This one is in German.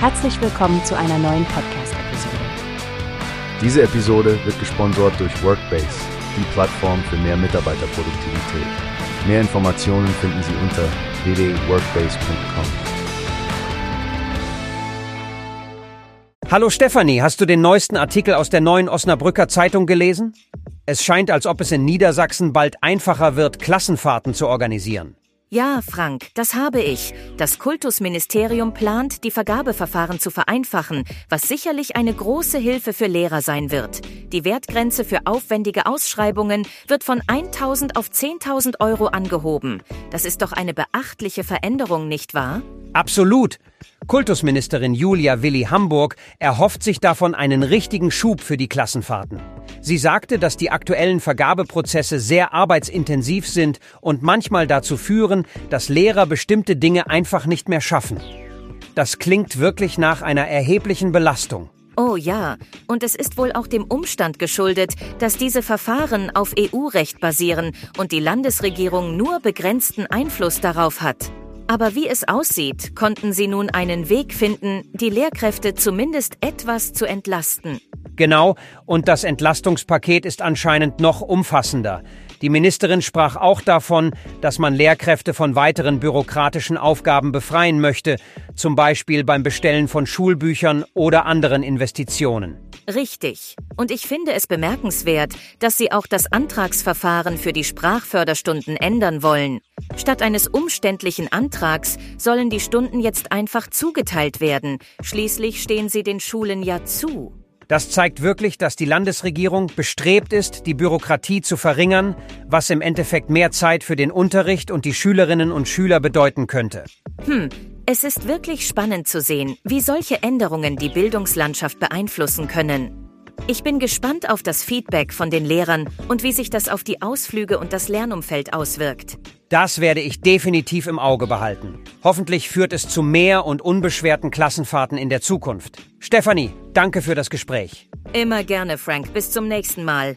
Herzlich willkommen zu einer neuen Podcast-Episode. Diese Episode wird gesponsert durch Workbase, die Plattform für mehr Mitarbeiterproduktivität. Mehr Informationen finden Sie unter www.workbase.com. Hallo Stefanie, hast du den neuesten Artikel aus der neuen Osnabrücker Zeitung gelesen? Es scheint, als ob es in Niedersachsen bald einfacher wird, Klassenfahrten zu organisieren. Ja, Frank, das habe ich. Das Kultusministerium plant, die Vergabeverfahren zu vereinfachen, was sicherlich eine große Hilfe für Lehrer sein wird. Die Wertgrenze für aufwendige Ausschreibungen wird von 1000 auf 10.000 Euro angehoben. Das ist doch eine beachtliche Veränderung, nicht wahr? Absolut. Kultusministerin Julia Willi Hamburg erhofft sich davon einen richtigen Schub für die Klassenfahrten. Sie sagte, dass die aktuellen Vergabeprozesse sehr arbeitsintensiv sind und manchmal dazu führen, dass Lehrer bestimmte Dinge einfach nicht mehr schaffen. Das klingt wirklich nach einer erheblichen Belastung. Oh ja, und es ist wohl auch dem Umstand geschuldet, dass diese Verfahren auf EU-Recht basieren und die Landesregierung nur begrenzten Einfluss darauf hat. Aber wie es aussieht, konnten sie nun einen Weg finden, die Lehrkräfte zumindest etwas zu entlasten. Genau, und das Entlastungspaket ist anscheinend noch umfassender. Die Ministerin sprach auch davon, dass man Lehrkräfte von weiteren bürokratischen Aufgaben befreien möchte, zum Beispiel beim Bestellen von Schulbüchern oder anderen Investitionen. Richtig. Und ich finde es bemerkenswert, dass Sie auch das Antragsverfahren für die Sprachförderstunden ändern wollen. Statt eines umständlichen Antrags sollen die Stunden jetzt einfach zugeteilt werden. Schließlich stehen sie den Schulen ja zu. Das zeigt wirklich, dass die Landesregierung bestrebt ist, die Bürokratie zu verringern, was im Endeffekt mehr Zeit für den Unterricht und die Schülerinnen und Schüler bedeuten könnte. Hm, es ist wirklich spannend zu sehen, wie solche Änderungen die Bildungslandschaft beeinflussen können. Ich bin gespannt auf das Feedback von den Lehrern und wie sich das auf die Ausflüge und das Lernumfeld auswirkt. Das werde ich definitiv im Auge behalten. Hoffentlich führt es zu mehr und unbeschwerten Klassenfahrten in der Zukunft. Stefanie, danke für das Gespräch. Immer gerne, Frank. Bis zum nächsten Mal.